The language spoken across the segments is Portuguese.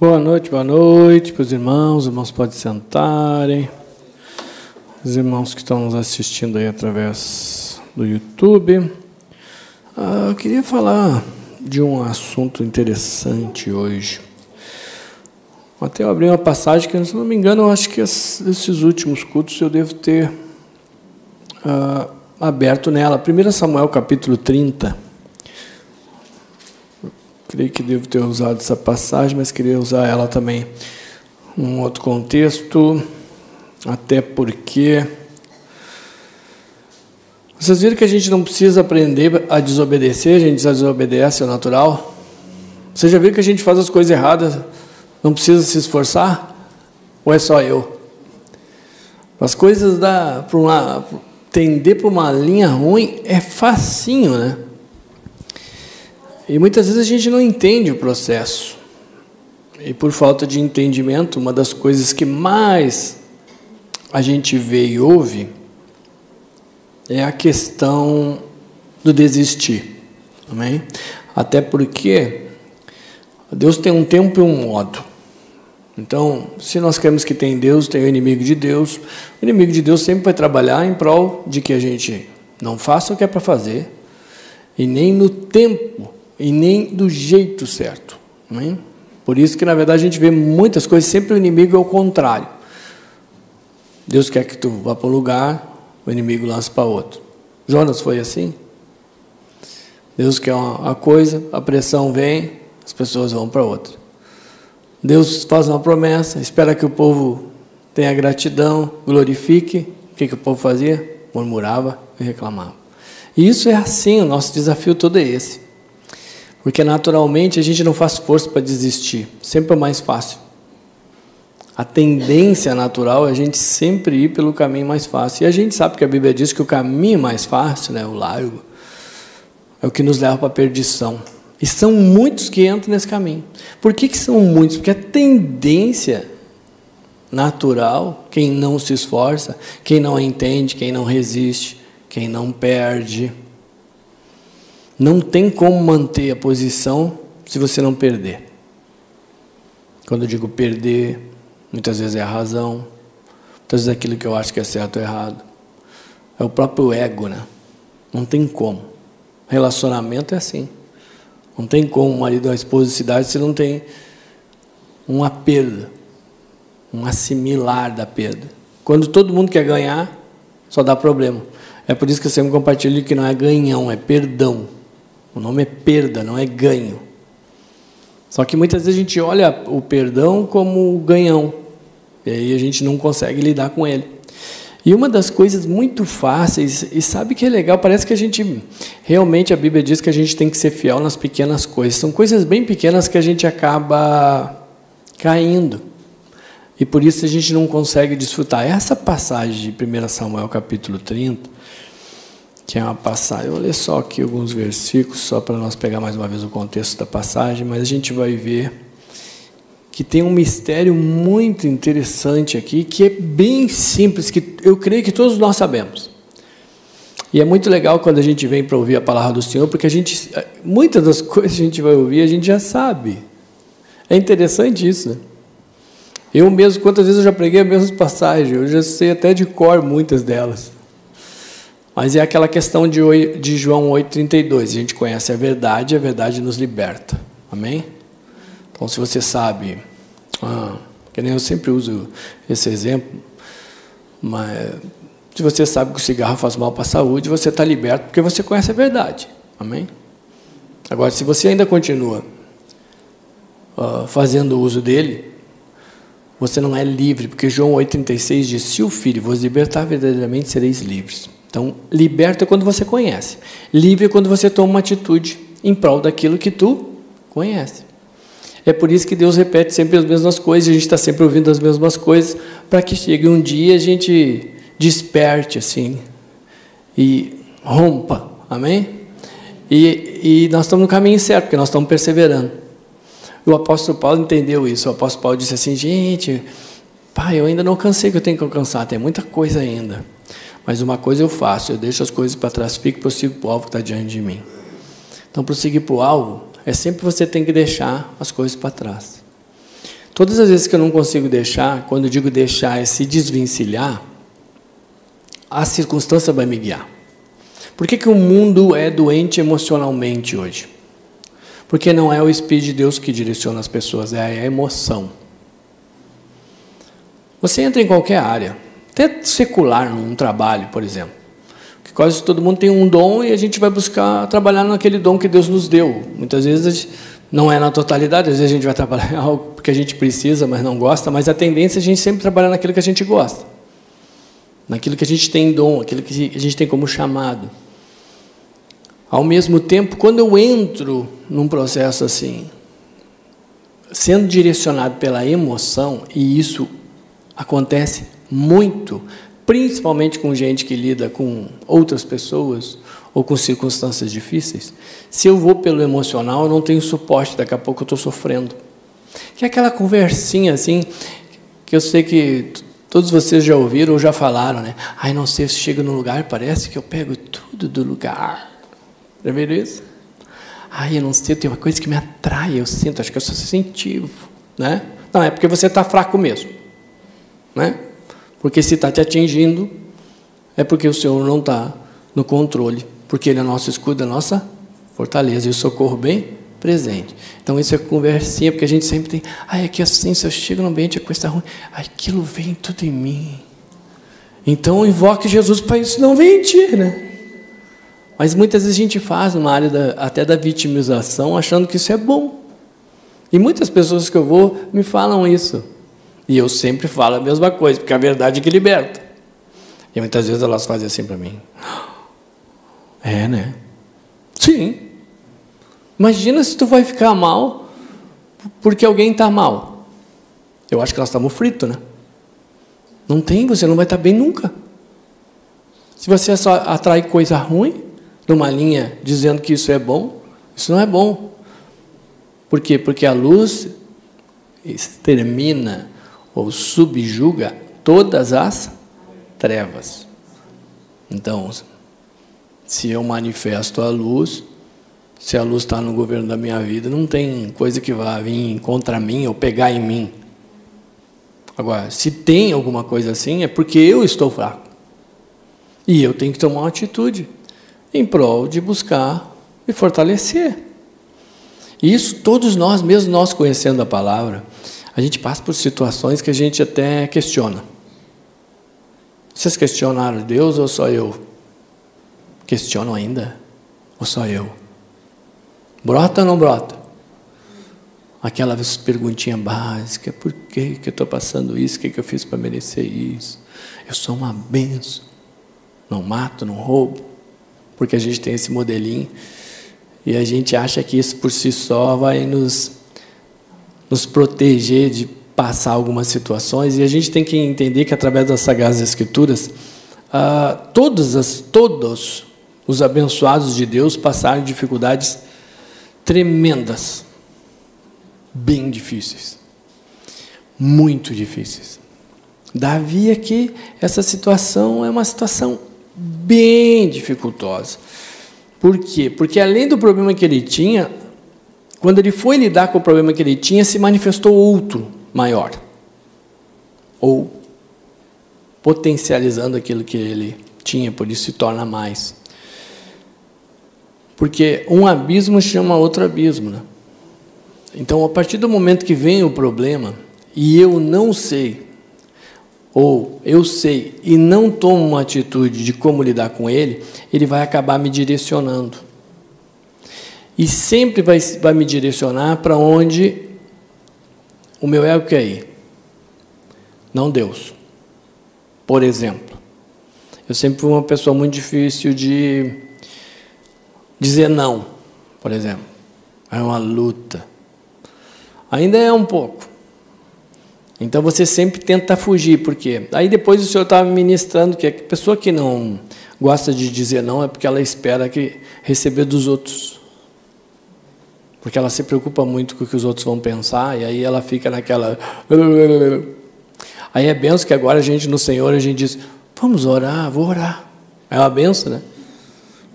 Boa noite, boa noite para os irmãos. Os irmãos podem sentarem. Os irmãos que estão nos assistindo aí através do YouTube. Ah, eu queria falar de um assunto interessante hoje. Até eu abri uma passagem que, se não me engano, eu acho que esses últimos cultos eu devo ter ah, aberto nela. 1 Samuel capítulo 30. Creio que devo ter usado essa passagem, mas queria usar ela também num outro contexto, até porque vocês viram que a gente não precisa aprender a desobedecer, a gente desobedece ao natural. Vocês já viram que a gente faz as coisas erradas, não precisa se esforçar? Ou é só eu? As coisas da para uma tender para uma linha ruim é facinho, né? E muitas vezes a gente não entende o processo. E por falta de entendimento, uma das coisas que mais a gente vê e ouve é a questão do desistir. Amém? Até porque Deus tem um tempo e um modo. Então, se nós queremos que tem Deus, tem o inimigo de Deus, o inimigo de Deus sempre vai trabalhar em prol de que a gente não faça o que é para fazer, e nem no tempo e nem do jeito certo. Amém? Por isso que, na verdade, a gente vê muitas coisas, sempre o inimigo é o contrário. Deus quer que tu vá para um lugar, o inimigo lança para outro. Jonas foi assim? Deus quer uma coisa, a pressão vem, as pessoas vão para outra. Deus faz uma promessa, espera que o povo tenha gratidão, glorifique. O que, que o povo fazia? Murmurava e reclamava. E isso é assim, o nosso desafio todo é esse. Porque naturalmente a gente não faz força para desistir, sempre é mais fácil. A tendência natural é a gente sempre ir pelo caminho mais fácil. E a gente sabe que a Bíblia diz que o caminho mais fácil, né, o largo, é o que nos leva para a perdição. E são muitos que entram nesse caminho. Por que, que são muitos? Porque a tendência natural, quem não se esforça, quem não entende, quem não resiste, quem não perde, não tem como manter a posição se você não perder. Quando eu digo perder, muitas vezes é a razão, muitas vezes é aquilo que eu acho que é certo ou errado. É o próprio ego, né? Não tem como. Relacionamento é assim. Não tem como o marido ou a esposa se dar se não tem uma perda, um assimilar da perda. Quando todo mundo quer ganhar, só dá problema. É por isso que eu sempre compartilho que não é ganhão, é perdão. O nome é perda, não é ganho. Só que muitas vezes a gente olha o perdão como ganhão. E aí a gente não consegue lidar com ele. E uma das coisas muito fáceis, e sabe que é legal, parece que a gente, realmente a Bíblia diz que a gente tem que ser fiel nas pequenas coisas. São coisas bem pequenas que a gente acaba caindo. E por isso a gente não consegue desfrutar. Essa passagem de 1 Samuel capítulo 30, que é uma passagem. Eu vou ler só aqui alguns versículos, só para nós pegar mais uma vez o contexto da passagem, mas a gente vai ver que tem um mistério muito interessante aqui, que é bem simples, que eu creio que todos nós sabemos. E é muito legal quando a gente vem para ouvir a palavra do Senhor, porque a gente, muitas das coisas que a gente vai ouvir, a gente já sabe. É interessante isso, né? Eu mesmo, quantas vezes eu já preguei as mesmas passagens, eu já sei até de cor muitas delas. Mas é aquela questão de, de João 8,32. A gente conhece a verdade, a verdade nos liberta. Amém? Então, se você sabe, ah, que nem eu sempre uso esse exemplo, mas se você sabe que o cigarro faz mal para a saúde, você está liberto porque você conhece a verdade. Amém? Agora, se você ainda continua uh, fazendo uso dele, você não é livre, porque João 8,36 diz: Se o Filho vos libertar, verdadeiramente sereis livres. Então, liberto é quando você conhece. Livre é quando você toma uma atitude em prol daquilo que tu conhece. É por isso que Deus repete sempre as mesmas coisas, a gente está sempre ouvindo as mesmas coisas, para que chegue um dia a gente desperte assim e rompa. Amém? E, e nós estamos no caminho certo, porque nós estamos perseverando. O apóstolo Paulo entendeu isso. O apóstolo Paulo disse assim: gente, pai, eu ainda não cansei que eu tenho que alcançar, tem muita coisa ainda. Mas uma coisa eu faço, eu deixo as coisas para trás, fico e prossigo para o alvo que está diante de mim. Então, prosseguir para o alvo é sempre você tem que deixar as coisas para trás. Todas as vezes que eu não consigo deixar, quando eu digo deixar é se desvencilhar, a circunstância vai me guiar. Por que, que o mundo é doente emocionalmente hoje? Porque não é o Espírito de Deus que direciona as pessoas, é a emoção. Você entra em qualquer área, até secular, num trabalho, por exemplo. Que quase todo mundo tem um dom e a gente vai buscar trabalhar naquele dom que Deus nos deu. Muitas vezes não é na totalidade, às vezes a gente vai trabalhar algo porque a gente precisa, mas não gosta, mas a tendência é a gente sempre trabalhar naquilo que a gente gosta. Naquilo que a gente tem dom, aquilo que a gente tem como chamado. Ao mesmo tempo, quando eu entro num processo assim, sendo direcionado pela emoção, e isso acontece muito, principalmente com gente que lida com outras pessoas ou com circunstâncias difíceis, se eu vou pelo emocional, eu não tenho suporte, daqui a pouco eu estou sofrendo. Que é aquela conversinha assim, que eu sei que todos vocês já ouviram ou já falaram, né? Ai, não sei, se chega no lugar, parece que eu pego tudo do lugar. Já viram isso? Ai, eu não sei, tem uma coisa que me atrai, eu sinto, acho que eu sou sensitivo, né? Não, é porque você está fraco mesmo, né? Porque se está te atingindo, é porque o Senhor não está no controle, porque Ele é nosso escudo, a nossa fortaleza e o socorro bem presente. Então isso é conversinha, porque a gente sempre tem, ai, aqui assim, se eu chego no ambiente, a coisa está ruim, aquilo vem tudo em mim. Então invoque Jesus para isso não vem em ti, né? Mas muitas vezes a gente faz uma área da, até da vitimização, achando que isso é bom. E muitas pessoas que eu vou me falam isso. E eu sempre falo a mesma coisa, porque a verdade é que liberta. E muitas vezes elas fazem assim para mim. É, né? Sim. Imagina se tu vai ficar mal porque alguém está mal. Eu acho que elas estavam fritas, né? Não tem, você não vai estar tá bem nunca. Se você só atrai coisa ruim, numa linha dizendo que isso é bom, isso não é bom. Por quê? Porque a luz extermina ou subjuga todas as trevas. Então, se eu manifesto a luz, se a luz está no governo da minha vida, não tem coisa que vá vir contra mim ou pegar em mim. Agora, se tem alguma coisa assim, é porque eu estou fraco. E eu tenho que tomar uma atitude em prol de buscar e fortalecer. Isso todos nós, mesmo nós conhecendo a palavra, a gente passa por situações que a gente até questiona. Vocês questionaram Deus ou só eu? Questionam ainda? Ou só eu? Brota ou não brota? Aquela perguntinha básica: por que, que eu estou passando isso? O que, que eu fiz para merecer isso? Eu sou uma benção. Não mato, não roubo porque a gente tem esse modelinho e a gente acha que isso por si só vai nos, nos proteger de passar algumas situações e a gente tem que entender que através das Sagradas Escrituras ah, as, todos os abençoados de Deus passaram dificuldades tremendas, bem difíceis, muito difíceis. Davi aqui, essa situação é uma situação bem dificultosa. Por quê? Porque além do problema que ele tinha, quando ele foi lidar com o problema que ele tinha, se manifestou outro maior. Ou potencializando aquilo que ele tinha, por isso se torna mais. Porque um abismo chama outro abismo. Né? Então, a partir do momento que vem o problema, e eu não sei ou eu sei e não tomo uma atitude de como lidar com ele, ele vai acabar me direcionando. E sempre vai, vai me direcionar para onde o meu ego quer ir. Não Deus. Por exemplo, eu sempre fui uma pessoa muito difícil de dizer não, por exemplo. É uma luta. Ainda é um pouco. Então você sempre tenta fugir, por quê? Aí depois o senhor estava ministrando que a pessoa que não gosta de dizer não é porque ela espera que receber dos outros. Porque ela se preocupa muito com o que os outros vão pensar, e aí ela fica naquela. Aí é benção que agora a gente no Senhor a gente diz: vamos orar, vou orar. É uma benção, né?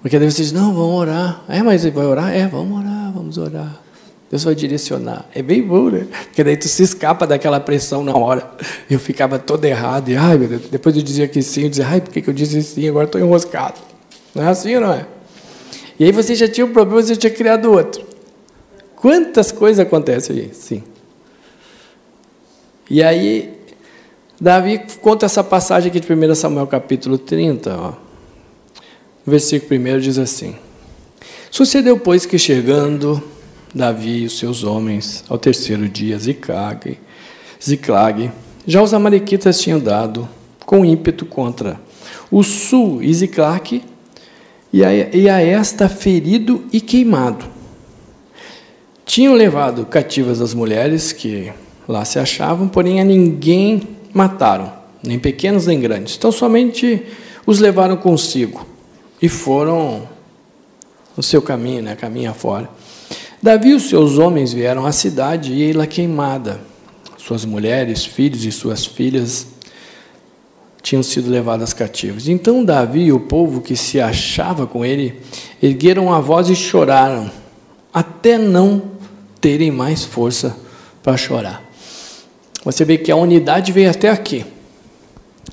Porque você diz: não, vamos orar. É, mas vai orar? É, vamos orar, vamos orar. Deus vai direcionar. É bem bom, né? Porque daí tu se escapa daquela pressão na hora. Eu ficava todo errado. E, ai, meu Deus, depois eu dizia que sim, eu dizia, ai, por que, eu disse sim? Agora estou enroscado. Não é assim, não é? E aí você já tinha um problema, você tinha criado outro. Quantas coisas acontecem aí? Sim. E aí, Davi conta essa passagem aqui de 1 Samuel capítulo 30, ó. O versículo 1 diz assim: Sucedeu, pois, que chegando Davi e os seus homens ao terceiro dia, Ziclag, Ziclag, já os amalequitas tinham dado com ímpeto contra o sul e Ziclag, e a, e a esta ferido e queimado. Tinham levado cativas as mulheres que lá se achavam, porém a ninguém mataram, nem pequenos nem grandes. Então somente os levaram consigo e foram no seu caminho, né, caminho afora. Davi e os seus homens vieram à cidade e ela queimada. Suas mulheres, filhos e suas filhas tinham sido levadas cativos. Então Davi e o povo que se achava com ele ergueram a voz e choraram, até não terem mais força para chorar. Você vê que a unidade veio até aqui.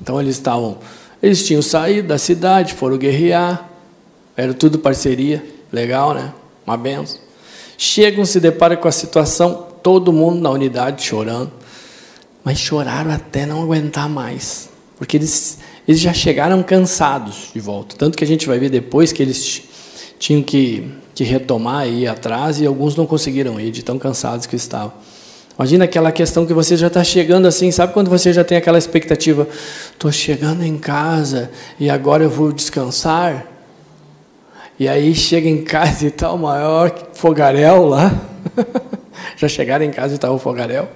Então eles estavam, eles tinham saído da cidade, foram guerrear, era tudo parceria, legal, né? Uma benção. Chegam, se deparam com a situação, todo mundo na unidade chorando, mas choraram até não aguentar mais, porque eles, eles já chegaram cansados de volta. Tanto que a gente vai ver depois que eles tinham que, que retomar e ir atrás e alguns não conseguiram ir, de tão cansados que estavam. Imagina aquela questão que você já está chegando assim, sabe quando você já tem aquela expectativa? Estou chegando em casa e agora eu vou descansar. E aí chega em casa e está o maior fogaréu lá. já chegaram em casa e está o fogaréu.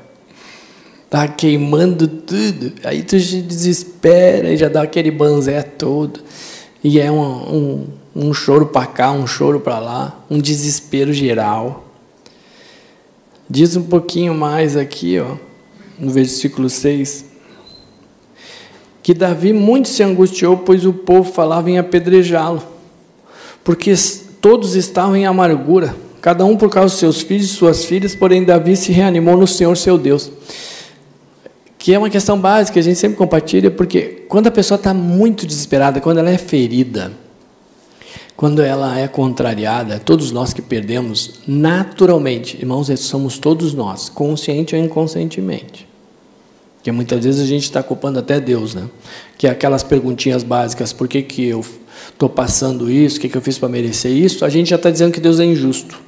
Está queimando tudo. Aí tu se desespera e já dá aquele banzé todo. E é um, um, um choro para cá, um choro para lá, um desespero geral. Diz um pouquinho mais aqui, ó, no versículo 6, que Davi muito se angustiou, pois o povo falava em apedrejá-lo, porque todos estavam em amargura, cada um por causa dos seus filhos e suas filhas, porém Davi se reanimou no Senhor seu Deus. Que é uma questão básica, a gente sempre compartilha, porque quando a pessoa está muito desesperada, quando ela é ferida, quando ela é contrariada, todos nós que perdemos, naturalmente, irmãos, somos todos nós, consciente ou inconscientemente. Porque muitas vezes a gente está culpando até Deus, né? Que é aquelas perguntinhas básicas, por que, que eu estou passando isso, o que, que eu fiz para merecer isso, a gente já está dizendo que Deus é injusto.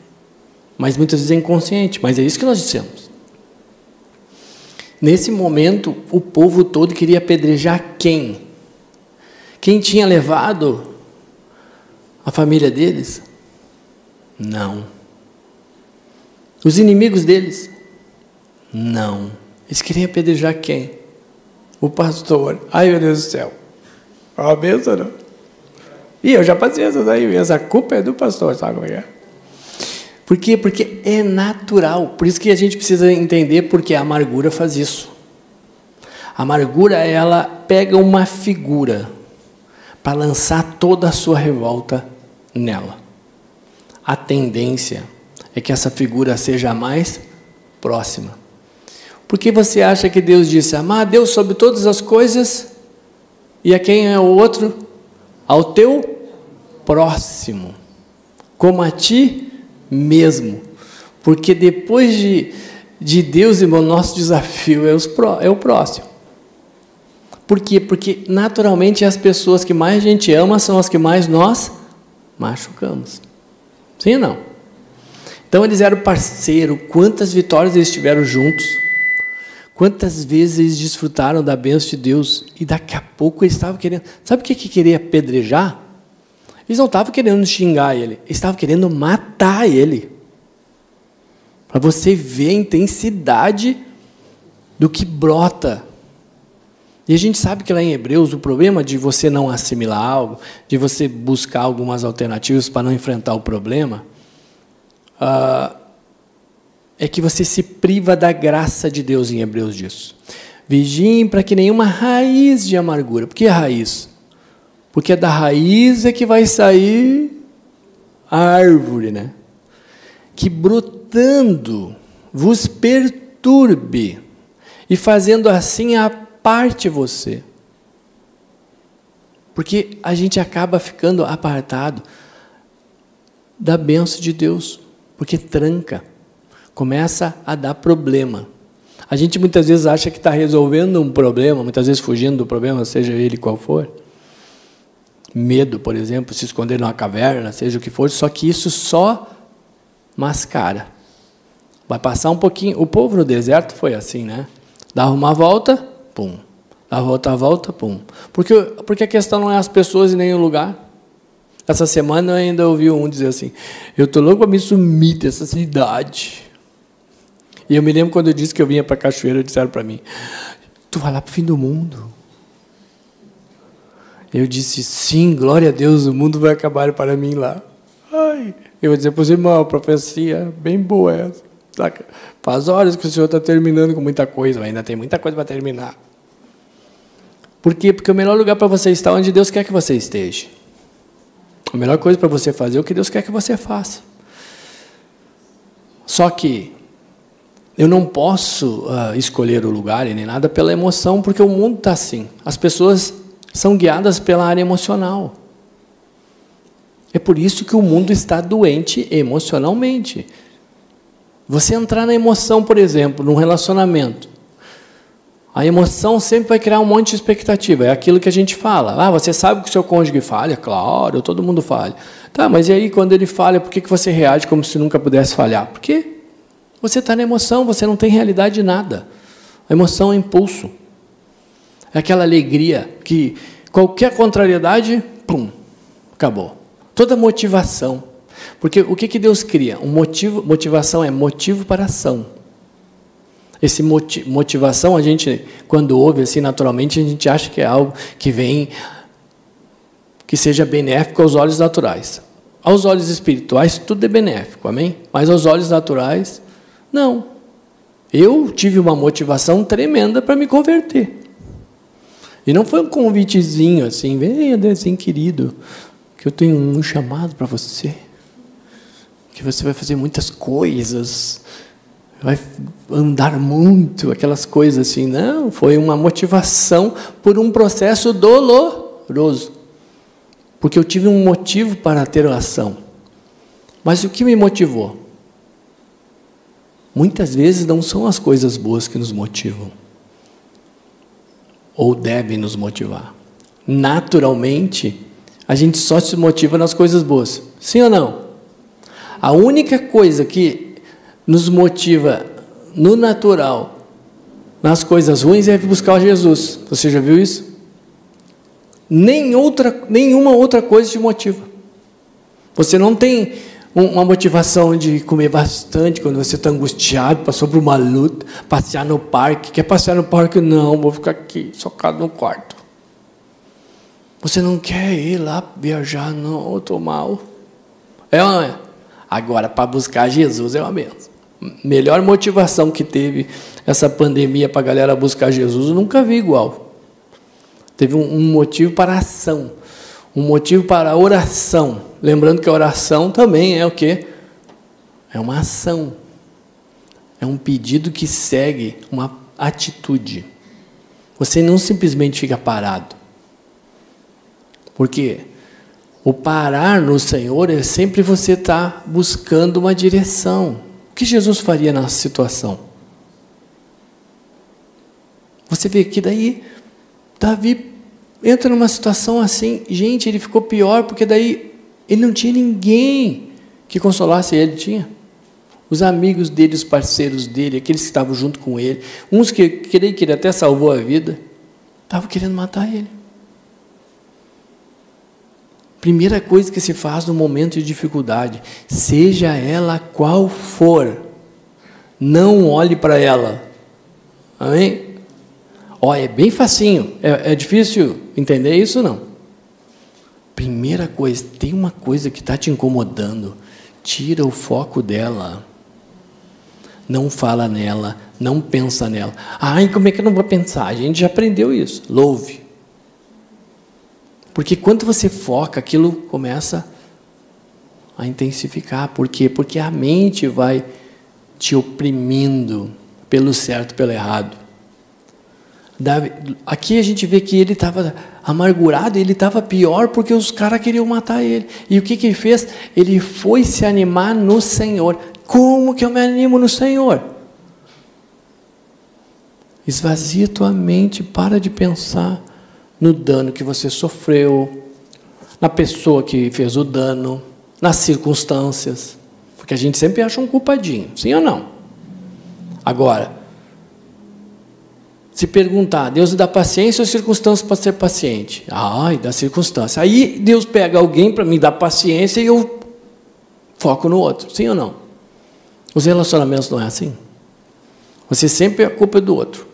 Mas muitas vezes é inconsciente, mas é isso que nós dissemos. Nesse momento, o povo todo queria apedrejar quem? Quem tinha levado a família deles? Não. Os inimigos deles? Não. Eles queriam apedrejar quem? O pastor. Ai, meu Deus do céu. É uma benção, não? E eu já passei essas aí mesmo. A culpa é do pastor, sabe como é? Por quê? Porque é natural. Por isso que a gente precisa entender porque a amargura faz isso. A amargura, ela pega uma figura para lançar toda a sua revolta nela. A tendência é que essa figura seja mais próxima. Por que você acha que Deus disse amar a Deus sobre todas as coisas e a quem é o outro? Ao teu próximo, como a ti mesmo. Porque depois de, de Deus, irmão, nosso desafio é, os, é o próximo. Por quê? Porque naturalmente as pessoas que mais a gente ama são as que mais nós machucamos. Sim ou não? Então eles eram parceiro, quantas vitórias eles tiveram juntos, quantas vezes eles desfrutaram da bênção de Deus, e daqui a pouco eles estavam querendo. Sabe o que, que queria apedrejar? Eles não estavam querendo xingar ele, eles estavam querendo matar ele. Para você ver a intensidade do que brota e a gente sabe que lá em Hebreus o problema de você não assimilar algo, de você buscar algumas alternativas para não enfrentar o problema, uh, é que você se priva da graça de Deus em Hebreus disso. Vigiem para que nenhuma raiz de amargura. Por que raiz? Porque é da raiz é que vai sair a árvore, né? Que brotou tentando vos perturbe e fazendo assim a parte você. Porque a gente acaba ficando apartado da benção de Deus, porque tranca, começa a dar problema. A gente muitas vezes acha que está resolvendo um problema, muitas vezes fugindo do problema, seja ele qual for. Medo, por exemplo, se esconder numa caverna, seja o que for, só que isso só mascara. Vai passar um pouquinho. O povo no deserto foi assim, né? Dava uma volta, pum. Dava outra volta, pum. Porque, porque a questão não é as pessoas e nem o lugar. Essa semana eu ainda ouvi um dizer assim: Eu estou louco para me sumir dessa cidade. E eu me lembro quando eu disse que eu vinha para Cachoeira, disseram para mim: Tu vai lá para o fim do mundo. Eu disse: Sim, glória a Deus, o mundo vai acabar para mim lá. Ai, eu vou dizer para os irmãos: profecia bem boa essa. Faz horas que o senhor está terminando com muita coisa, ainda tem muita coisa para terminar. Por quê? Porque o melhor lugar para você estar é onde Deus quer que você esteja. A melhor coisa para você fazer é o que Deus quer que você faça. Só que eu não posso uh, escolher o lugar e nem nada pela emoção, porque o mundo está assim. As pessoas são guiadas pela área emocional. É por isso que o mundo está doente emocionalmente. Você entrar na emoção, por exemplo, num relacionamento, a emoção sempre vai criar um monte de expectativa. É aquilo que a gente fala. Ah, você sabe que o seu cônjuge falha? Claro, todo mundo falha. Tá, mas e aí quando ele falha, por que, que você reage como se nunca pudesse falhar? Porque você está na emoção, você não tem realidade de nada. A emoção é impulso. Aquela alegria que qualquer contrariedade, pum, acabou. Toda motivação. Porque o que, que Deus cria? Um motivo, motivação é motivo para ação. Esse motivação, a gente, quando ouve assim naturalmente, a gente acha que é algo que vem, que seja benéfico aos olhos naturais. Aos olhos espirituais, tudo é benéfico, amém? Mas aos olhos naturais, não. Eu tive uma motivação tremenda para me converter. E não foi um convitezinho assim, venha, Deus querido, que eu tenho um chamado para você, que você vai fazer muitas coisas vai andar muito, aquelas coisas assim. Não, foi uma motivação por um processo doloroso. Porque eu tive um motivo para ter ação. Mas o que me motivou? Muitas vezes não são as coisas boas que nos motivam. Ou devem nos motivar. Naturalmente, a gente só se motiva nas coisas boas. Sim ou não? A única coisa que nos motiva no natural, nas coisas ruins, é buscar Jesus. Você já viu isso? Nem outra, nenhuma outra coisa te motiva. Você não tem uma motivação de comer bastante quando você está angustiado, passou por uma luta, passear no parque. Quer passear no parque? Não, vou ficar aqui, socado no quarto. Você não quer ir lá viajar? Não, eu estou mal. É ou não é? Agora, para buscar Jesus é uma benção melhor motivação que teve essa pandemia para a galera buscar Jesus, eu nunca vi igual. Teve um, um motivo para ação, um motivo para oração. Lembrando que a oração também é o quê? É uma ação. É um pedido que segue uma atitude. Você não simplesmente fica parado. Porque o parar no Senhor é sempre você estar tá buscando uma direção que Jesus faria na situação? Você vê que daí Davi entra numa situação assim, gente, ele ficou pior porque daí ele não tinha ninguém que consolasse ele, tinha. Os amigos dele, os parceiros dele, aqueles que estavam junto com ele, uns que creio que ele até salvou a vida, estavam querendo matar ele. Primeira coisa que se faz no momento de dificuldade, seja ela qual for, não olhe para ela. Amém? Ó, é bem facinho. É, é difícil entender isso não? Primeira coisa, tem uma coisa que está te incomodando, tira o foco dela. Não fala nela, não pensa nela. Ai, como é que eu não vou pensar? A gente já aprendeu isso. Louve. Porque quando você foca, aquilo começa a intensificar. Por quê? Porque a mente vai te oprimindo pelo certo, pelo errado. Aqui a gente vê que ele estava amargurado, ele estava pior porque os caras queriam matar ele. E o que, que ele fez? Ele foi se animar no Senhor. Como que eu me animo no Senhor? Esvazia tua mente, para de pensar no dano que você sofreu, na pessoa que fez o dano, nas circunstâncias. Porque a gente sempre acha um culpadinho, sim ou não? Agora, se perguntar, Deus dá paciência ou circunstâncias para ser paciente? Ai, dá circunstância. Aí Deus pega alguém para me dar paciência e eu foco no outro, sim ou não? Os relacionamentos não é assim. Você sempre é a culpa do outro.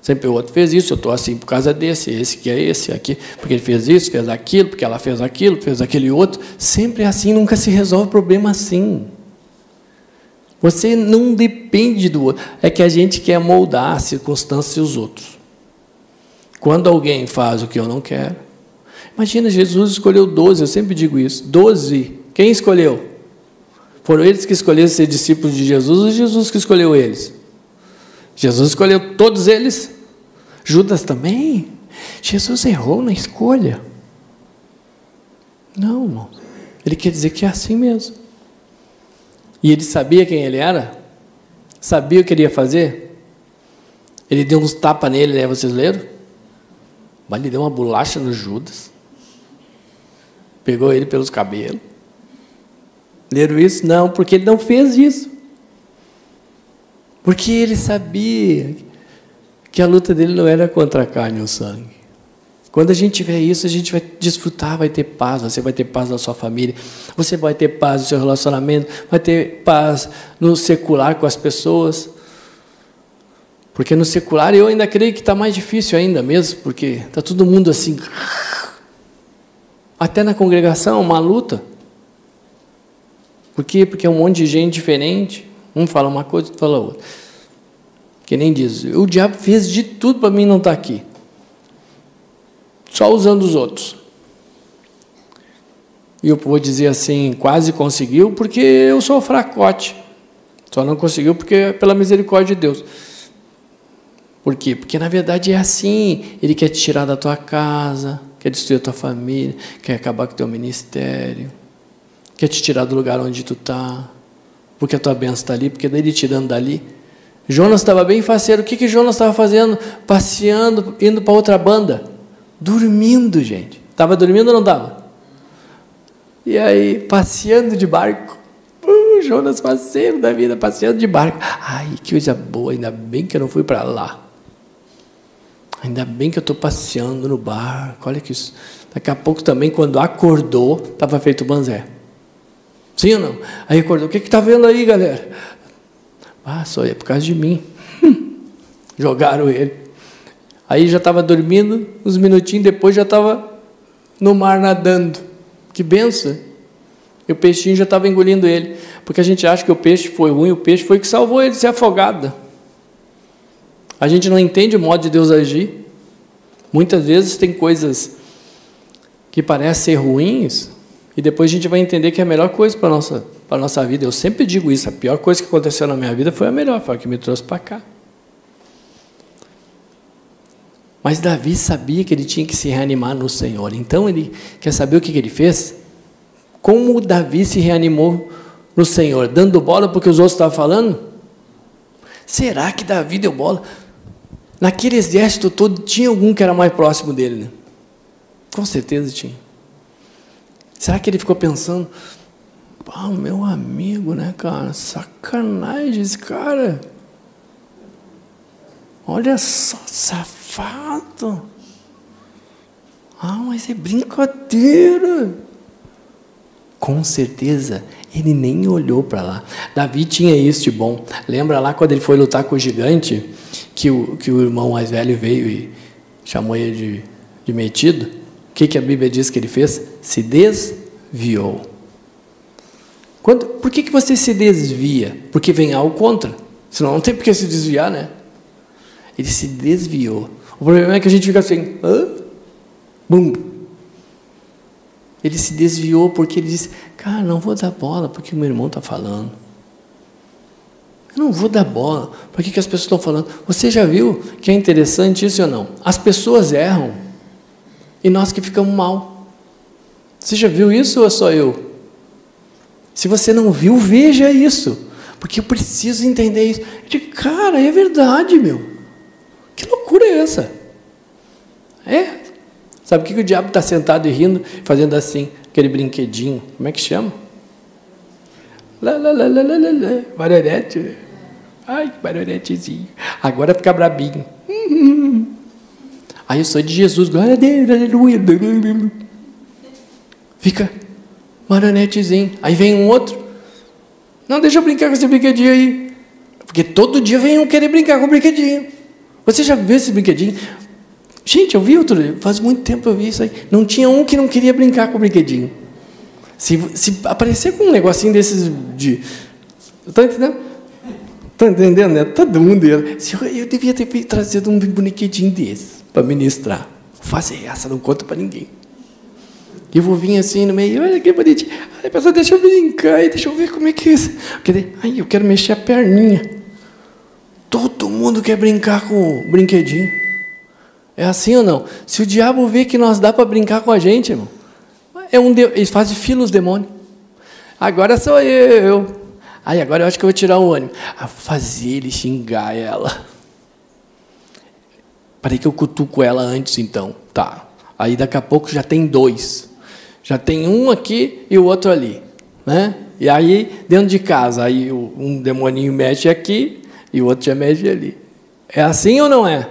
Sempre o outro fez isso, eu estou assim por causa desse, esse que é esse, aqui, porque ele fez isso, fez aquilo, porque ela fez aquilo, fez aquele outro. Sempre é assim, nunca se resolve problema assim. Você não depende do outro. É que a gente quer moldar as circunstâncias e os outros. Quando alguém faz o que eu não quero. Imagina, Jesus escolheu 12, eu sempre digo isso. 12. Quem escolheu? Foram eles que escolheram ser discípulos de Jesus ou Jesus que escolheu eles? Jesus escolheu todos eles. Judas também. Jesus errou na escolha. Não, irmão. Ele quer dizer que é assim mesmo. E ele sabia quem ele era? Sabia o que ele ia fazer? Ele deu uns tapas nele, né? Vocês leram? Mas ele deu uma bolacha no Judas. Pegou ele pelos cabelos. Leram isso? Não, porque ele não fez isso. Porque ele sabia que a luta dele não era contra a carne e o sangue. Quando a gente tiver isso, a gente vai desfrutar, vai ter paz, você vai ter paz na sua família, você vai ter paz no seu relacionamento, vai ter paz no secular com as pessoas. Porque no secular eu ainda creio que está mais difícil ainda mesmo, porque está todo mundo assim. Até na congregação, uma luta. Por quê? Porque é um monte de gente diferente. Um fala uma coisa, outro fala outra. Que nem diz, o diabo fez de tudo para mim não estar tá aqui. Só usando os outros. E eu vou dizer assim, quase conseguiu, porque eu sou fracote. Só não conseguiu porque pela misericórdia de Deus. Por quê? Porque na verdade é assim. Ele quer te tirar da tua casa, quer destruir a tua família, quer acabar com o teu ministério, quer te tirar do lugar onde tu está porque a tua bênção está ali, porque daí ele tirando dali. Jonas estava bem faceiro. O que, que Jonas estava fazendo? Passeando, indo para outra banda. Dormindo, gente. Estava dormindo ou não estava? E aí, passeando de barco. Uh, Jonas faceiro da vida, passeando de barco. Ai, que coisa boa, ainda bem que eu não fui para lá. Ainda bem que eu estou passeando no barco. Olha que isso. Daqui a pouco também, quando acordou, estava feito banzé. Sim ou não? Aí acordou, o que está vendo aí, galera? Ah, só é por causa de mim. Jogaram ele. Aí já estava dormindo, uns minutinhos depois já estava no mar nadando. Que benção! E o peixinho já estava engolindo ele. Porque a gente acha que o peixe foi ruim, o peixe foi que salvou ele de ser afogado. A gente não entende o modo de Deus agir. Muitas vezes tem coisas que parecem ser ruins, e depois a gente vai entender que é a melhor coisa para a nossa, nossa vida. Eu sempre digo isso: a pior coisa que aconteceu na minha vida foi a melhor, foi a que me trouxe para cá. Mas Davi sabia que ele tinha que se reanimar no Senhor. Então ele quer saber o que, que ele fez? Como Davi se reanimou no Senhor? Dando bola porque os outros estavam falando? Será que Davi deu bola? Naquele exército todo tinha algum que era mais próximo dele, né? Com certeza tinha. Será que ele ficou pensando, ah, meu amigo, né, cara? Sacanagem esse cara. Olha só, safado. Ah, mas é brincadeira. Com certeza, ele nem olhou para lá. Davi tinha isso de bom. Lembra lá quando ele foi lutar com o gigante, que o, que o irmão mais velho veio e chamou ele de, de metido? O que, que a Bíblia diz que ele fez? Se desviou. Quando, por que, que você se desvia? Porque vem algo contra. Senão não tem por que se desviar, né? Ele se desviou. O problema é que a gente fica assim, hã? Bum. Ele se desviou porque ele disse, cara, não vou dar bola porque o meu irmão está falando. Eu não vou dar bola. Por que, que as pessoas estão falando? Você já viu que é interessante isso ou não? As pessoas erram e nós que ficamos mal. Você já viu isso ou é só eu? Se você não viu, veja isso. Porque eu preciso entender isso. Eu digo, cara, é verdade, meu. Loucura é essa? É. Sabe o que, que o diabo está sentado e rindo, fazendo assim, aquele brinquedinho? Como é que chama? Lá, lá, lá, lá, lá, lá, lá. Ai, que. Agora fica brabinho. Aí eu sou de Jesus, glória a Deus, aleluia. Fica marionetezinho. Aí vem um outro. Não, deixa eu brincar com esse brinquedinho aí. Porque todo dia vem um querer brincar com o brinquedinho. Você já viu esse brinquedinho? Gente, eu vi outro dia, faz muito tempo eu vi isso aí. Não tinha um que não queria brincar com o brinquedinho. Se, se aparecer com um negocinho desses de. Está entendendo? Está entendendo, né? Todo mundo. Eu, eu devia ter trazido um brinquedinho desse para ministrar. Vou fazer essa, não conta para ninguém. Eu vou vir assim no meio, olha que bonitinho. Aí a pessoa, deixa eu brincar, deixa eu ver como é que é isso. Ai, eu quero mexer a perninha. Todo mundo quer brincar com o brinquedinho. É assim ou não? Se o diabo vê que nós dá para brincar com a gente, irmão, é um de... Eles fazem fila os demônios. Agora sou eu. Aí agora eu acho que eu vou tirar o ânimo. A fazer ele xingar ela. Parei que eu cutuco ela antes, então. Tá. Aí daqui a pouco já tem dois. Já tem um aqui e o outro ali. Né? E aí, dentro de casa, aí um demoninho mexe aqui e o outro já mexe ali. É assim ou não é?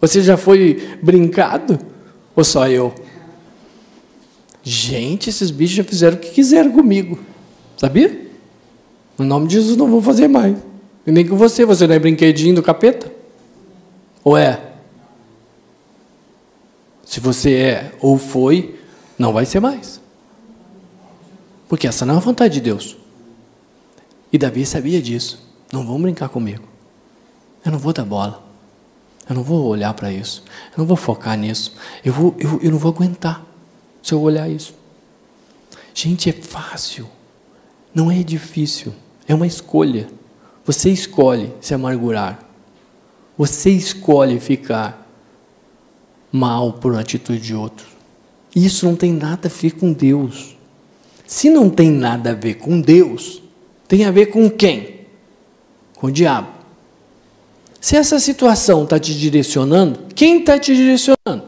Você já foi brincado? Ou só eu? Gente, esses bichos já fizeram o que quiseram comigo. Sabia? No nome de Jesus não vou fazer mais. E nem com você, você não é brinquedinho do capeta? Ou é? Se você é ou foi, não vai ser mais. Porque essa não é a vontade de Deus. E Davi sabia disso. Não vão brincar comigo. Eu não vou dar bola. Eu não vou olhar para isso. Eu não vou focar nisso. Eu, vou, eu, eu não vou aguentar se eu olhar isso. Gente, é fácil. Não é difícil. É uma escolha. Você escolhe se amargurar. Você escolhe ficar mal por uma atitude de outro. Isso não tem nada a ver com Deus. Se não tem nada a ver com Deus, tem a ver com quem? Com o diabo. Se essa situação está te direcionando, quem está te direcionando?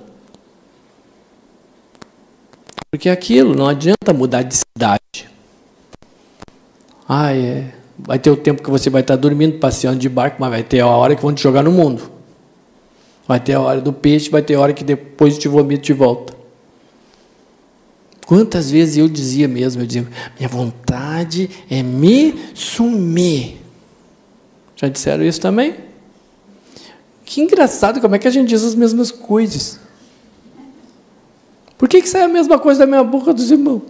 Porque aquilo não adianta mudar de cidade. Ah, é. Vai ter o tempo que você vai estar dormindo, passeando de barco, mas vai ter a hora que vão te jogar no mundo. Vai ter a hora do peixe, vai ter a hora que depois te vomito de volta. Quantas vezes eu dizia mesmo, eu dizia, minha vontade é me sumir. Já disseram isso também? Que engraçado como é que a gente diz as mesmas coisas. Por que, que sai a mesma coisa da minha boca dos irmãos?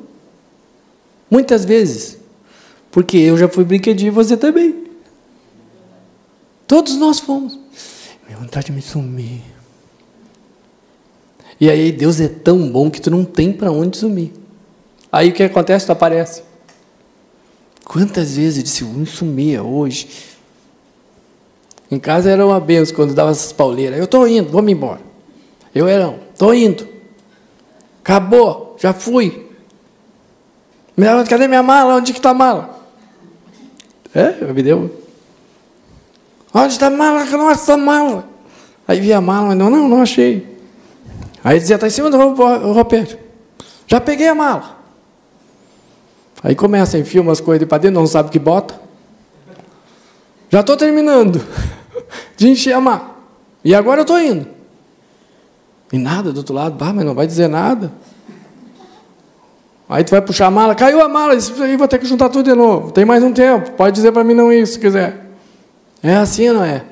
Muitas vezes. Porque eu já fui brinquedinho e você também. Todos nós fomos. Minha vontade de me sumir. E aí Deus é tão bom que tu não tem para onde sumir. Aí o que acontece? Tu aparece. Quantas vezes eu disse, eu sumia hoje. Em casa era uma benção quando dava essas pauleiras. Eu estou indo, vamos embora. Eu era, estou indo. Acabou, já fui. Cadê minha mala? Onde que está a mala? É, me deu. Onde está a mala? Nossa, a mala. Aí vi a mala, não, não, não achei. Aí dizia, está em cima do roupeiro. Já peguei a mala. Aí começa, enfia umas coisas para dentro, não sabe o que bota. Já estou terminando de encher a mala. E agora eu estou indo. E nada do outro lado, bah, mas não vai dizer nada. Aí tu vai puxar a mala, caiu a mala, aí vou ter que juntar tudo de novo. Tem mais um tempo, pode dizer para mim não isso se quiser. É assim, não é?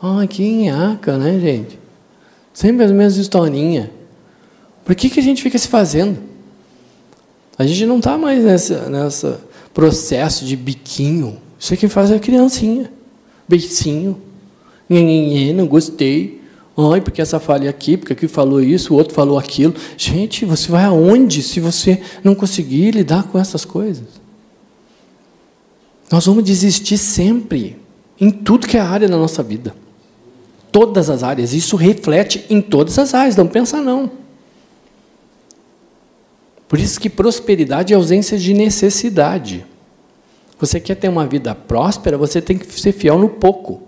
Ah, que nhaca, né, gente? Sempre as mesmas historinhas. Por que, que a gente fica se fazendo? A gente não está mais nessa, nessa processo de biquinho. Isso aqui faz a criancinha. Beicinho. Não gostei. Ai, porque essa falha aqui, porque aqui falou isso, o outro falou aquilo. Gente, você vai aonde se você não conseguir lidar com essas coisas? Nós vamos desistir sempre, em tudo que é área da nossa vida. Todas as áreas. Isso reflete em todas as áreas, não pensa não. Por isso que prosperidade é ausência de necessidade. Você quer ter uma vida próspera, você tem que ser fiel no pouco.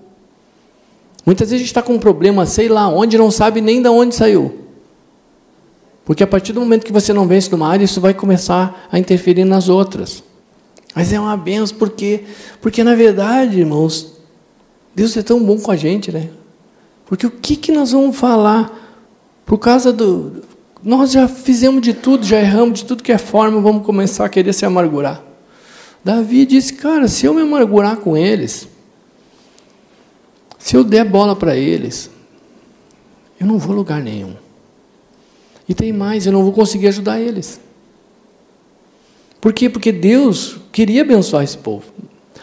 Muitas vezes a gente está com um problema, sei lá onde, não sabe nem de onde saiu. Porque a partir do momento que você não vence numa área, isso vai começar a interferir nas outras. Mas é uma benção, porque, porque na verdade, irmãos, Deus é tão bom com a gente, né? Porque o que, que nós vamos falar? Por causa do. Nós já fizemos de tudo, já erramos de tudo que é forma, vamos começar a querer se amargurar. Davi disse: Cara, se eu me amargurar com eles, se eu der bola para eles, eu não vou lugar nenhum. E tem mais, eu não vou conseguir ajudar eles. Por quê? Porque Deus queria abençoar esse povo.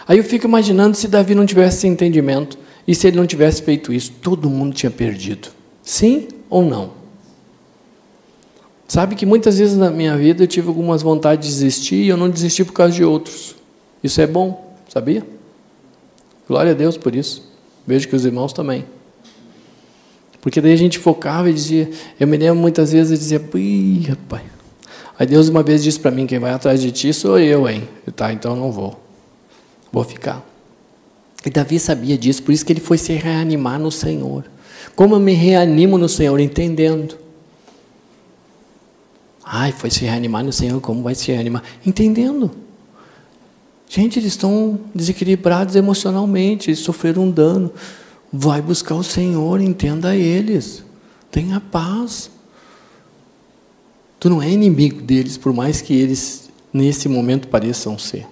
Aí eu fico imaginando se Davi não tivesse esse entendimento e se ele não tivesse feito isso, todo mundo tinha perdido. Sim ou não? Sabe que muitas vezes na minha vida eu tive algumas vontades de desistir e eu não desisti por causa de outros. Isso é bom, sabia? Glória a Deus por isso. Vejo que os irmãos também. Porque daí a gente focava e dizia, eu me lembro muitas vezes e dizia, ih, rapaz. Aí Deus uma vez disse para mim, quem vai atrás de ti sou eu, hein? Eu, tá, então não vou. Vou ficar. E Davi sabia disso, por isso que ele foi se reanimar no Senhor. Como eu me reanimo no Senhor? Entendendo. Ai, foi se reanimar no Senhor, como vai se reanimar? Entendendo. Gente, eles estão desequilibrados emocionalmente, sofreram um dano. Vai buscar o Senhor, entenda eles. Tenha paz. Tu não é inimigo deles, por mais que eles nesse momento pareçam ser.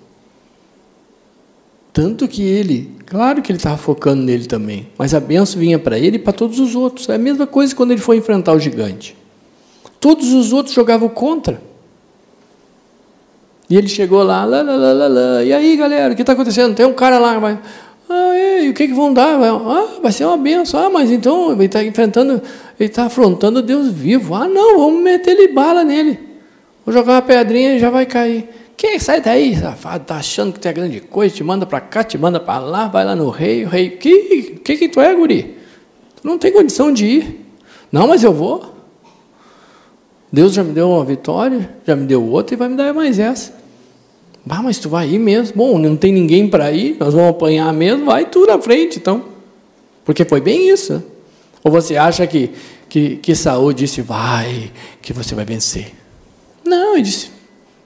Tanto que ele, claro que ele estava focando nele também, mas a benção vinha para ele e para todos os outros. É a mesma coisa quando ele foi enfrentar o gigante. Todos os outros jogavam contra. E ele chegou lá, lá, lá, lá, lá, e aí galera, o que está acontecendo? Tem um cara lá, vai, ah, e o que, que vão dar? Ah, vai ser uma benção. Ah, mas então ele está enfrentando, ele está afrontando Deus vivo. Ah, não, vamos meter-lhe bala nele. Vou jogar uma pedrinha e já vai cair. Quem sai daí, safado? Está achando que tu é grande coisa? Te manda para cá, te manda para lá, vai lá no rei. O rei, que, que que tu é, guri? Tu não tem condição de ir. Não, mas eu vou. Deus já me deu uma vitória, já me deu outra e vai me dar mais essa. Bah, mas tu vai ir mesmo? Bom, não tem ninguém para ir, nós vamos apanhar mesmo, vai tu na frente, então. Porque foi bem isso. Ou você acha que, que, que Saul disse, vai, que você vai vencer? Não, ele disse,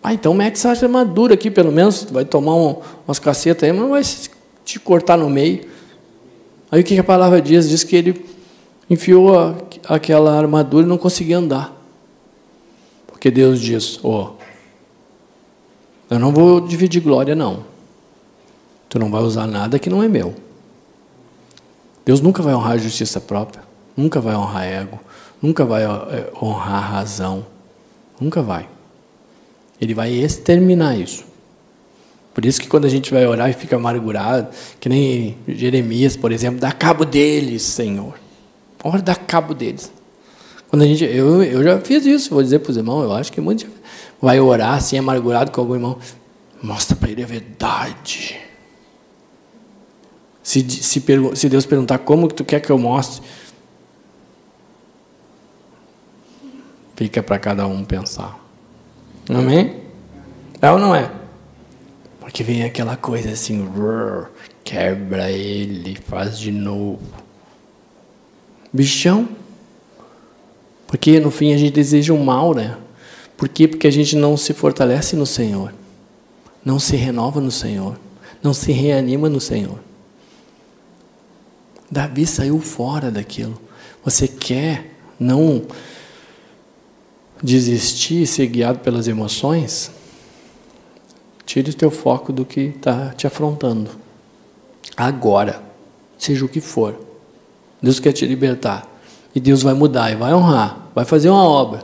ah, então mete essa armadura aqui, pelo menos, vai tomar um, umas cacetas aí, mas não vai te cortar no meio. Aí o que a palavra diz? Diz que ele enfiou a, aquela armadura e não conseguia andar. Porque Deus diz, ó, oh, eu não vou dividir glória, não. Tu não vai usar nada que não é meu. Deus nunca vai honrar a justiça própria, nunca vai honrar ego, nunca vai eh, honrar a razão. Nunca vai. Ele vai exterminar isso. Por isso que quando a gente vai orar e fica amargurado, que nem Jeremias, por exemplo, dá cabo deles, Senhor. Ora, dá cabo deles. Quando a gente, eu, eu já fiz isso, vou dizer para os irmãos, eu acho que muitos vai orar assim, amargurado com algum irmão, mostra para ele a verdade. Se, se, se, Deus perguntar como que tu quer que eu mostre, fica para cada um pensar. Amém? É ou não é? Porque vem aquela coisa assim, quebra ele, faz de novo. Bichão. Porque no fim a gente deseja o mal, né? Por quê? Porque a gente não se fortalece no Senhor, não se renova no Senhor, não se reanima no Senhor. Davi saiu fora daquilo. Você quer não desistir e ser guiado pelas emoções? Tire o teu foco do que está te afrontando. Agora, seja o que for. Deus quer te libertar. E Deus vai mudar e vai honrar, vai fazer uma obra.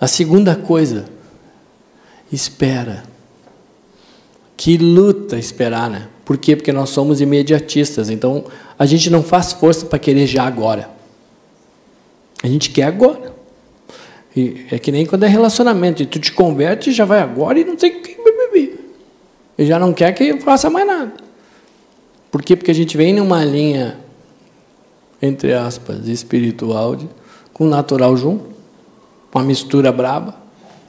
A segunda coisa, espera. Que luta esperar, né? Por quê? Porque nós somos imediatistas. Então, a gente não faz força para querer já agora. A gente quer agora. E é que nem quando é relacionamento. E tu te converte, já vai agora e não tem quem beber. Ele já não quer que faça mais nada. Por quê? Porque a gente vem numa linha, entre aspas, espiritual, com natural junto, uma mistura braba,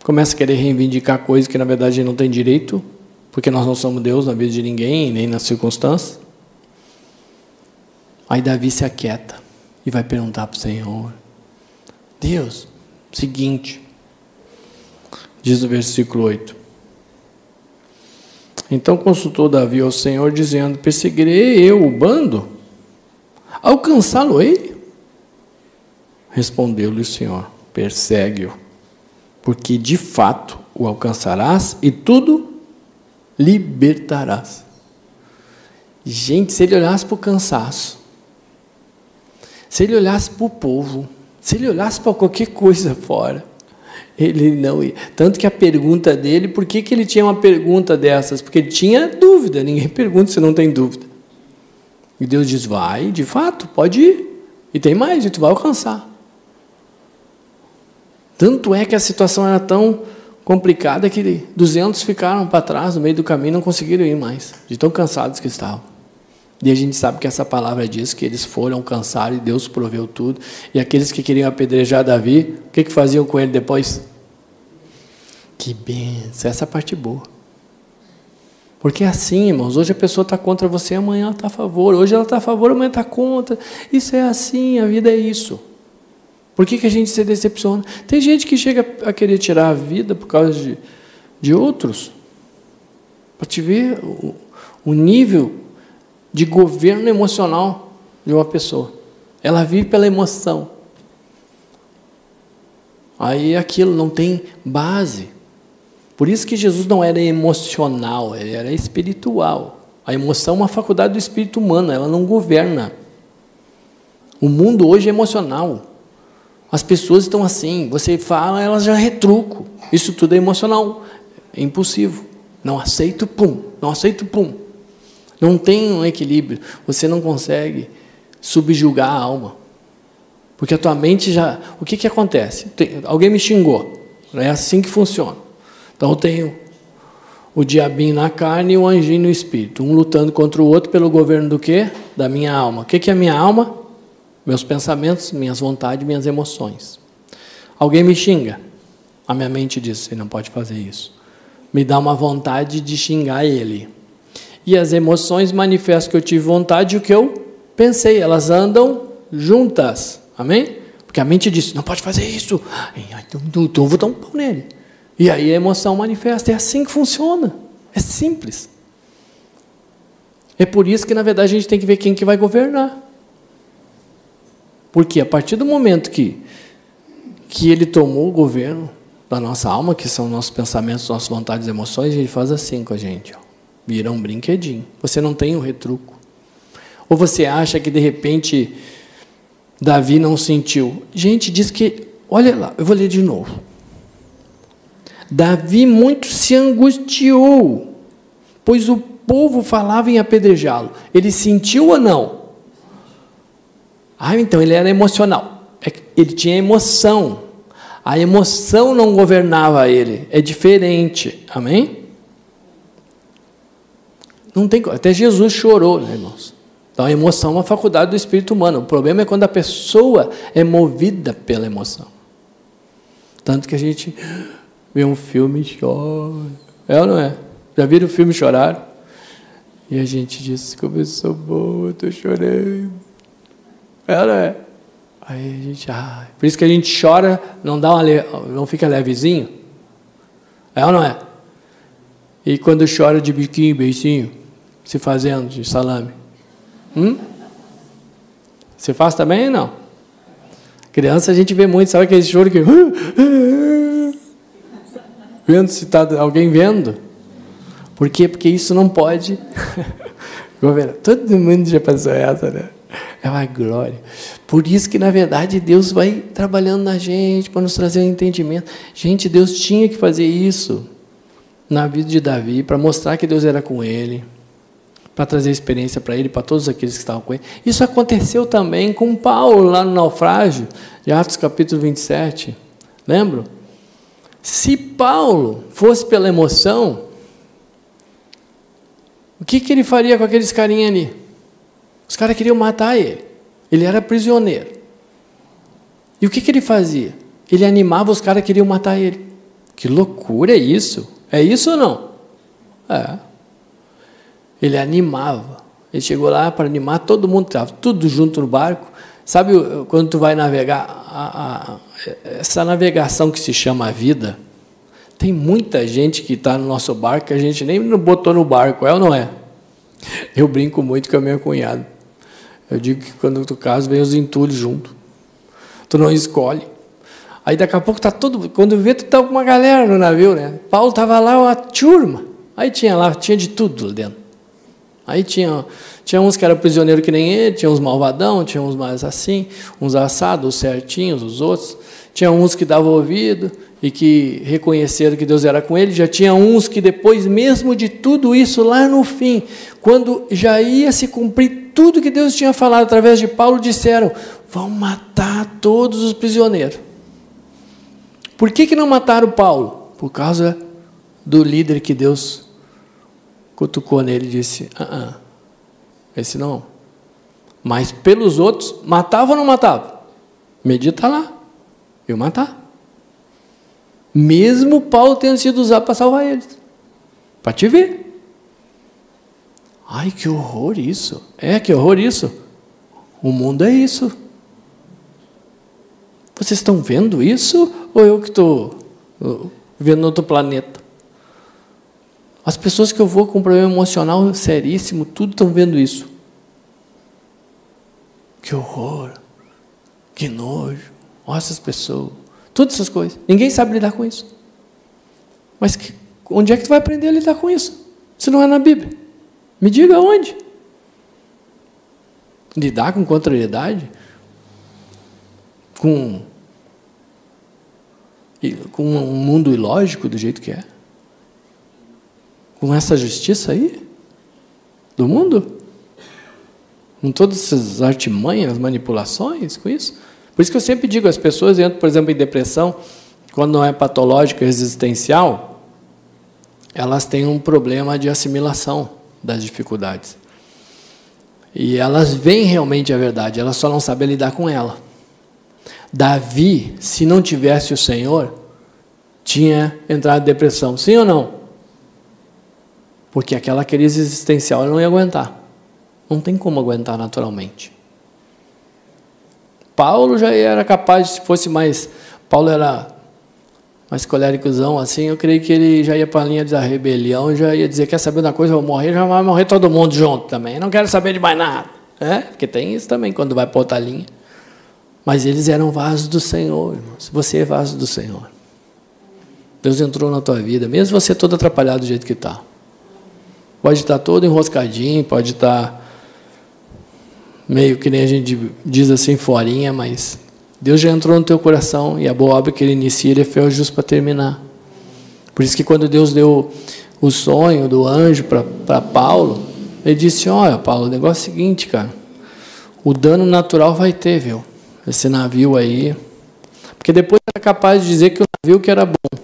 começa a querer reivindicar coisas que na verdade não tem direito, porque nós não somos Deus na vida de ninguém, nem nas circunstâncias. Aí Davi se aquieta e vai perguntar para o Senhor: Deus, seguinte, diz o versículo 8. Então consultou Davi ao Senhor, dizendo: Perseguirei eu o bando? Alcançá-lo-ei? Respondeu-lhe o Senhor: Persegue-o, porque de fato o alcançarás e tudo libertarás. Gente, se ele olhasse para o cansaço, se ele olhasse para o povo, se ele olhasse para qualquer coisa fora, ele não ia. Tanto que a pergunta dele, por que, que ele tinha uma pergunta dessas? Porque ele tinha dúvida, ninguém pergunta se não tem dúvida. E Deus diz: vai, de fato, pode ir. E tem mais, e tu vai alcançar. Tanto é que a situação era tão complicada que 200 ficaram para trás no meio do caminho não conseguiram ir mais, de tão cansados que estavam. E a gente sabe que essa palavra diz que eles foram cansados e Deus proveu tudo. E aqueles que queriam apedrejar Davi, o que, que faziam com ele depois? Que benção, essa é parte boa. Porque é assim, irmãos, hoje a pessoa está contra você, amanhã ela está a favor. Hoje ela está a favor, amanhã está contra. Isso é assim, a vida é isso. Por que, que a gente se decepciona? Tem gente que chega a querer tirar a vida por causa de, de outros. Para te ver o, o nível de governo emocional de uma pessoa. Ela vive pela emoção. Aí aquilo não tem base. Por isso que Jesus não era emocional, ele era espiritual. A emoção é uma faculdade do espírito humano, ela não governa. O mundo hoje é emocional. As pessoas estão assim, você fala, elas já retrucam. Isso tudo é emocional, é impulsivo. Não aceito, pum. Não aceito, pum. Não tem um equilíbrio. Você não consegue subjugar a alma. Porque a tua mente já. O que, que acontece? Tem, alguém me xingou. É assim que funciona. Então tenho o diabinho na carne e o anjinho no espírito. Um lutando contra o outro pelo governo do quê? Da minha alma. O que, é minha alma? Meus pensamentos, minhas vontades, minhas emoções. Alguém me xinga. A minha mente diz: você não pode fazer isso. Me dá uma vontade de xingar ele. E as emoções manifestam que eu tive vontade e o que eu pensei. Elas andam juntas. Amém? Porque a mente diz, não pode fazer isso. Então eu vou dar um pau nele. E aí a emoção manifesta. É assim que funciona. É simples. É por isso que, na verdade, a gente tem que ver quem que vai governar. Porque a partir do momento que, que ele tomou o governo da nossa alma, que são nossos pensamentos, nossas vontades emoções, ele faz assim com a gente. Ó. Vira um brinquedinho. Você não tem um retruco. Ou você acha que de repente Davi não sentiu? Gente, diz que. Olha lá, eu vou ler de novo. Davi muito se angustiou, pois o povo falava em apedrejá-lo. Ele sentiu ou não? Ah, então ele era emocional. É ele tinha emoção. A emoção não governava ele. É diferente. Amém? Não tem, até Jesus chorou, né, irmãos? Então a emoção é uma faculdade do espírito humano. O problema é quando a pessoa é movida pela emoção. Tanto que a gente vê um filme e chora. É ou não é? Já viram o filme chorar? E a gente diz, como eu sou boa, estou chorando. É ou não é? Aí a gente, ah, por isso que a gente chora, não dá uma, não fica levezinho. É ou não é? E quando chora de biquinho, beicinho, se fazendo de salame? Hum? Você faz também ou não? Criança a gente vê muito, sabe aquele choro que. Vendo se está alguém vendo? Por quê? Porque isso não pode. Todo mundo já passou essa, né? É uma glória. Por isso que, na verdade, Deus vai trabalhando na gente para nos trazer um entendimento. Gente, Deus tinha que fazer isso na vida de Davi para mostrar que Deus era com ele para trazer experiência para ele, para todos aqueles que estavam com ele. Isso aconteceu também com Paulo lá no naufrágio, de Atos capítulo 27. Lembram? Se Paulo fosse pela emoção, O que, que ele faria com aqueles carinha ali? Os caras queriam matar ele. Ele era prisioneiro. E o que, que ele fazia? Ele animava os caras que queriam matar ele. Que loucura é isso? É isso ou não? É. Ele animava. Ele chegou lá para animar todo mundo, estava tudo junto no barco. Sabe quando tu vai navegar, a, a, essa navegação que se chama vida, tem muita gente que está no nosso barco que a gente nem botou no barco, é ou não é? Eu brinco muito com a minha cunhada. Eu digo que quando tu casa, vem os entulhos junto. Tu não escolhe. Aí daqui a pouco tá todo. Quando vê, tu tá com uma galera no navio, né? Paulo tava lá, uma turma. Aí tinha lá, tinha de tudo dentro. Aí tinha, tinha uns que eram prisioneiros que nem ele, tinha uns malvadão, tinha uns mais assim, uns assados, certinhos, os outros. Tinha uns que davam ouvido e que reconheceram que Deus era com ele. Já tinha uns que depois, mesmo de tudo isso, lá no fim, quando já ia se cumprir tudo que Deus tinha falado através de Paulo, disseram: vão matar todos os prisioneiros. Por que, que não mataram Paulo? Por causa do líder que Deus cutucou nele e disse: ah, ah, esse não. Mas pelos outros, matava ou não matava? Medita lá. Eu matar. Mesmo Paulo tendo sido usado para salvar eles. Para te ver. Ai, que horror isso. É, que horror isso. O mundo é isso. Vocês estão vendo isso ou eu que estou uh, vivendo no outro planeta? As pessoas que eu vou com um problema emocional seríssimo, tudo estão vendo isso. Que horror, que nojo, olha essas pessoas, todas essas coisas. Ninguém sabe lidar com isso. Mas que, onde é que tu vai aprender a lidar com isso? Se não é na Bíblia. Me diga onde. Lidar com contrariedade? Com, com um mundo ilógico do jeito que é? Com essa justiça aí do mundo? Com todas essas artimanhas, manipulações com isso? Por isso que eu sempre digo, as pessoas entram, por exemplo, em depressão, quando não é patológica, existencial, elas têm um problema de assimilação das dificuldades. E elas veem realmente a verdade, elas só não sabem lidar com ela. Davi, se não tivesse o Senhor, tinha entrado em depressão, sim ou não? Porque aquela crise existencial não ia aguentar. Não tem como aguentar naturalmente. Paulo já era capaz, se fosse mais. Paulo era mais coléricozão assim, eu creio que ele já ia para a linha da rebelião, já ia dizer: quer saber uma coisa, eu vou morrer, já vai morrer todo mundo junto também. Não quero saber de mais nada. É? Porque tem isso também quando vai para outra linha. Mas eles eram vasos do Senhor, irmãos. Você é vaso do Senhor. Deus entrou na tua vida, mesmo você todo atrapalhado do jeito que está. Pode estar todo enroscadinho, pode estar meio que nem a gente diz assim, forinha, mas Deus já entrou no teu coração e a boa obra que Ele inicia, Ele é fiel justo para terminar. Por isso que quando Deus deu o sonho do anjo para Paulo, ele disse: Olha, Paulo, o negócio é o seguinte, cara. O dano natural vai ter, viu? Esse navio aí. Porque depois era capaz de dizer que o navio que era bom.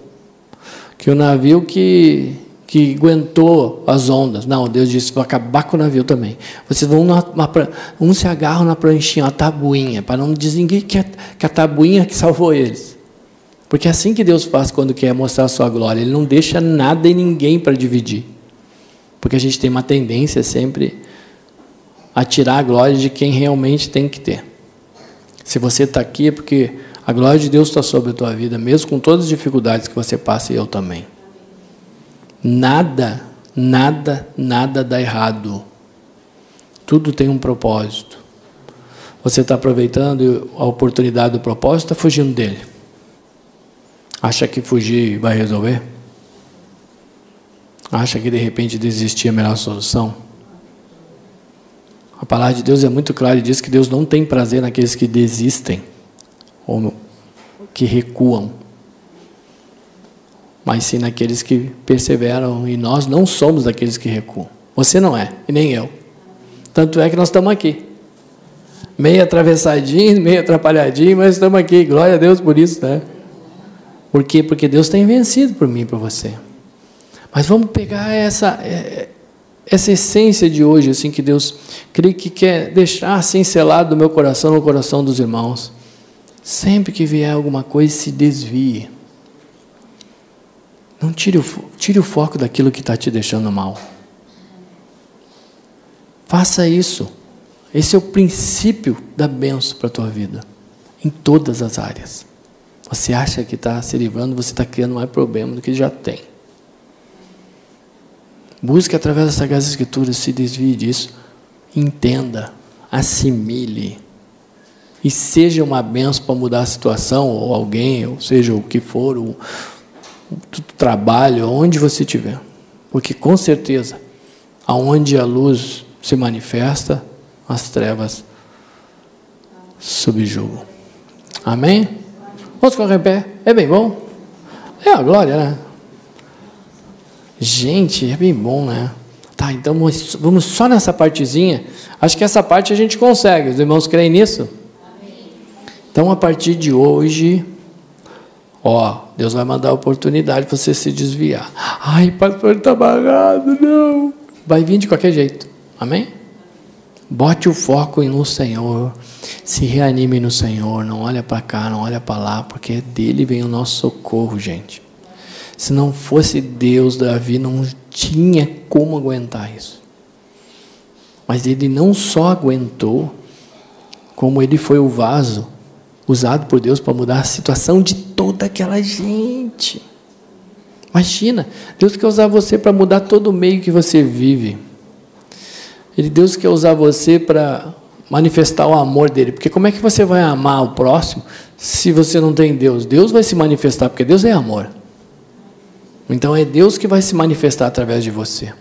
Que o navio que que aguentou as ondas. Não, Deus disse: vou acabar com o navio também. Vocês vão, uma, um se agarram na pranchinha, a tabuinha, para não dizer ninguém que, é, que a tabuinha que salvou eles. Porque é assim que Deus faz quando quer mostrar a sua glória. Ele não deixa nada e ninguém para dividir. Porque a gente tem uma tendência sempre a tirar a glória de quem realmente tem que ter. Se você está aqui é porque a glória de Deus está sobre a tua vida, mesmo com todas as dificuldades que você passa e eu também. Nada, nada, nada dá errado. Tudo tem um propósito. Você está aproveitando a oportunidade do propósito, está fugindo dele. Acha que fugir vai resolver? Acha que de repente desistir é a melhor solução? A palavra de Deus é muito clara e diz que Deus não tem prazer naqueles que desistem ou que recuam mas sim naqueles que perseveram, e nós não somos daqueles que recuam. Você não é, e nem eu. Tanto é que nós estamos aqui. Meio atravessadinho, meio atrapalhadinho, mas estamos aqui. Glória a Deus por isso, né? Por quê? Porque Deus tem vencido por mim e por você. Mas vamos pegar essa, é, essa essência de hoje, assim, que Deus creio que quer deixar assim selado no meu coração, no coração dos irmãos. Sempre que vier alguma coisa, se desvie. Não tire o, tire o foco daquilo que está te deixando mal. Faça isso. Esse é o princípio da benção para a tua vida, em todas as áreas. Você acha que está se livrando, você está criando mais problema do que já tem. Busque através das Sagradas Escrituras, se desvie disso, entenda, assimile e seja uma benção para mudar a situação, ou alguém, ou seja o que for, o, o trabalho, onde você estiver. Porque com certeza, aonde a luz se manifesta, as trevas subjugam. Amém? Vamos colocar em pé? É bem bom? É a glória, né? Gente, é bem bom, né? Tá, então vamos só nessa partezinha. Acho que essa parte a gente consegue. Os irmãos creem nisso? Então, a partir de hoje, ó, Deus vai mandar a oportunidade para você se desviar. Ai, pastor, está amarrado, não. Vai vir de qualquer jeito. Amém? Bote o foco no Senhor. Se reanime no Senhor. Não olha para cá, não olha para lá, porque dele vem o nosso socorro, gente. Se não fosse Deus, Davi não tinha como aguentar isso. Mas ele não só aguentou, como ele foi o vaso usado por Deus para mudar a situação de toda aquela gente. Imagina, Deus quer usar você para mudar todo o meio que você vive. Ele, Deus quer usar você para manifestar o amor dele. Porque como é que você vai amar o próximo se você não tem Deus? Deus vai se manifestar, porque Deus é amor. Então é Deus que vai se manifestar através de você.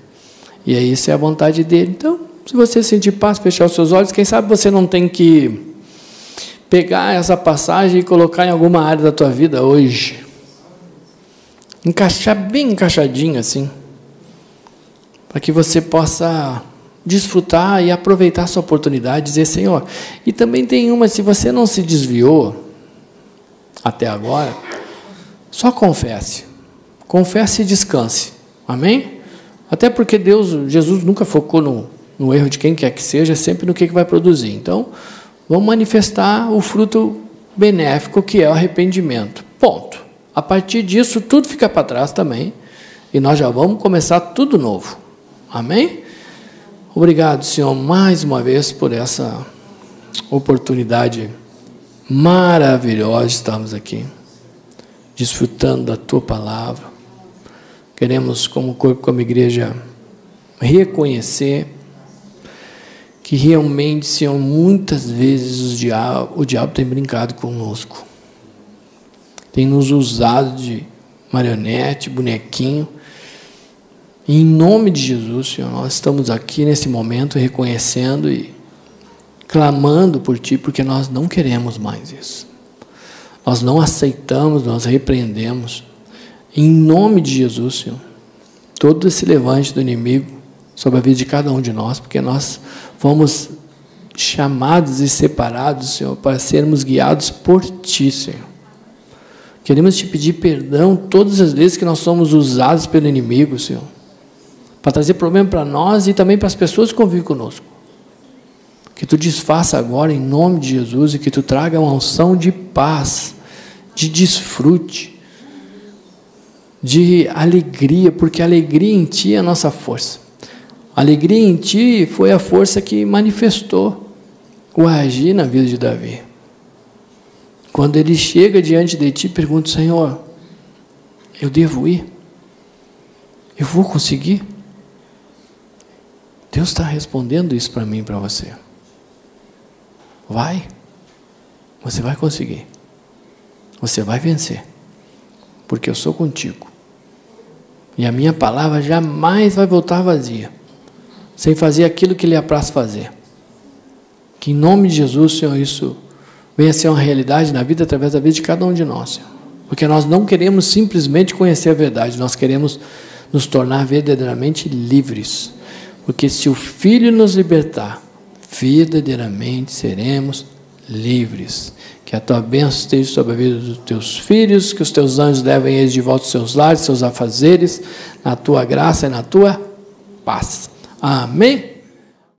E aí isso é a vontade dele. Então, se você sentir paz, fechar os seus olhos, quem sabe você não tem que pegar essa passagem e colocar em alguma área da tua vida hoje. Encaixar bem encaixadinho assim. Para que você possa desfrutar e aproveitar essa oportunidade, dizer, Senhor. E também tem uma, se você não se desviou até agora, só confesse. Confesse e descanse. Amém? Até porque Deus, Jesus nunca focou no, no erro de quem quer que seja, sempre no que, que vai produzir. Então, vamos manifestar o fruto benéfico que é o arrependimento. Ponto. A partir disso, tudo fica para trás também. E nós já vamos começar tudo novo. Amém? Obrigado, Senhor, mais uma vez por essa oportunidade maravilhosa de estarmos aqui, desfrutando da tua palavra. Queremos, como corpo, como igreja, reconhecer que realmente, Senhor, muitas vezes o diabo, o diabo tem brincado conosco, tem nos usado de marionete, bonequinho. E em nome de Jesus, Senhor, nós estamos aqui nesse momento reconhecendo e clamando por Ti, porque nós não queremos mais isso. Nós não aceitamos, nós repreendemos em nome de Jesus, Senhor, todo esse levante do inimigo sobre a vida de cada um de nós, porque nós fomos chamados e separados, Senhor, para sermos guiados por Ti, Senhor. Queremos te pedir perdão todas as vezes que nós somos usados pelo inimigo, Senhor, para trazer problema para nós e também para as pessoas que convivem conosco. Que tu desfaça agora em nome de Jesus e que tu traga uma unção de paz, de desfrute, de alegria, porque a alegria em ti é a nossa força. Alegria em ti foi a força que manifestou o agir na vida de Davi. Quando ele chega diante de ti, pergunta: Senhor, eu devo ir? Eu vou conseguir? Deus está respondendo isso para mim e para você. Vai, você vai conseguir, você vai vencer, porque eu sou contigo. E a minha palavra jamais vai voltar vazia, sem fazer aquilo que lhe apraz fazer. Que em nome de Jesus, Senhor, isso venha a ser uma realidade na vida através da vida de cada um de nós, Senhor. Porque nós não queremos simplesmente conhecer a verdade, nós queremos nos tornar verdadeiramente livres. Porque se o Filho nos libertar, verdadeiramente seremos livres. Que a tua bênção esteja sobre a vida dos teus filhos, que os teus anjos levem eles de volta aos seus lares, seus afazeres, na tua graça e na tua paz. Amém?